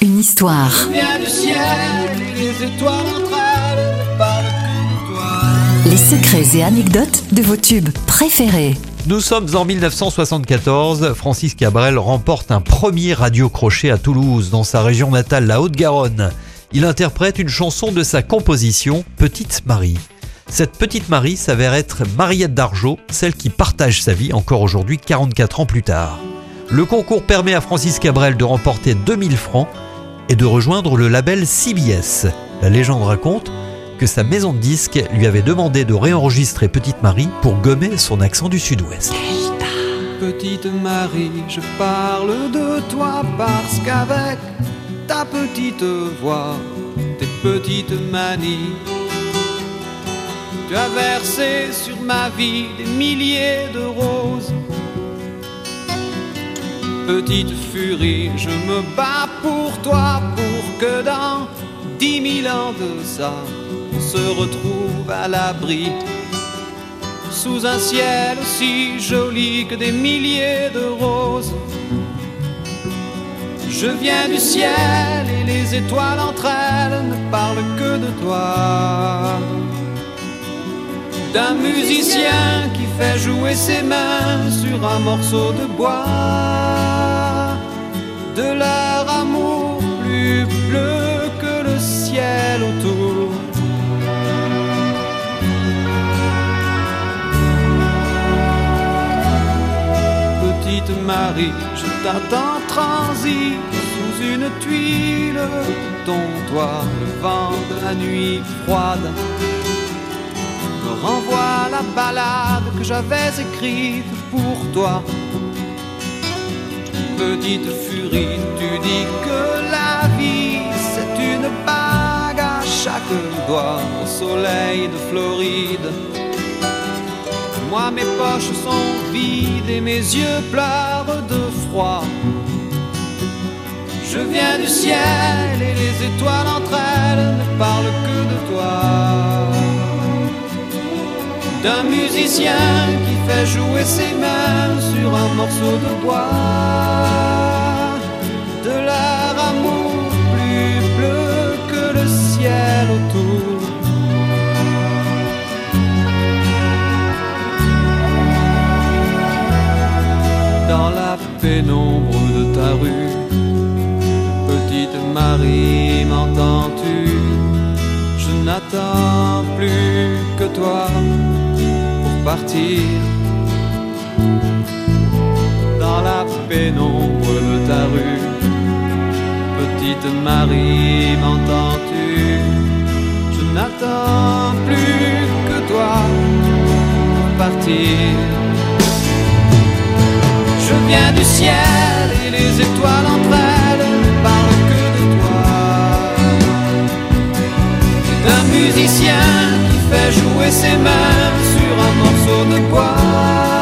Une histoire. Les secrets et anecdotes de vos tubes préférés. Nous sommes en 1974. Francis Cabrel remporte un premier radio-crochet à Toulouse, dans sa région natale, la Haute-Garonne. Il interprète une chanson de sa composition, Petite Marie. Cette petite Marie s'avère être Mariette d'Argeau, celle qui partage sa vie encore aujourd'hui 44 ans plus tard. Le concours permet à Francis Cabrel de remporter 2000 francs et de rejoindre le label CBS. La légende raconte que sa maison de disques lui avait demandé de réenregistrer Petite Marie pour gommer son accent du sud-ouest. Petite Marie, je parle de toi parce qu'avec ta petite voix, tes petites manies, tu as versé sur ma vie des milliers de roses. Petite furie, je me bats pour toi, pour que dans dix mille ans de ça, on se retrouve à l'abri. Sous un ciel aussi joli que des milliers de roses. Je viens du ciel et les étoiles entre elles ne parlent que de toi. D'un musicien qui fait jouer ses mains sur un morceau de bois. De leur amour plus bleu que le ciel autour. Petite Marie, je t'attends transi sous une tuile ton toit, le vent de la nuit froide renvoie la balade que j'avais écrite pour toi. Petite furie, tu dis que la vie c'est une bague à chaque doigt au soleil de Floride. Moi mes poches sont vides et mes yeux pleurent de froid. Je viens du ciel et les étoiles entre elles ne parlent que de toi. D'un musicien jouer ses mains sur un morceau de bois. De leur amour plus bleu que le ciel autour. dans la pénombre de ta rue. Petite Marie, m'entends-tu? Je n'attends plus que toi pour partir. Pénombre de ta rue. Petite Marie, m'entends-tu? Je n'attends plus que toi pour partir. Je viens du ciel et les étoiles entre elles parlent que de toi. D'un musicien qui fait jouer ses mains sur un morceau de bois.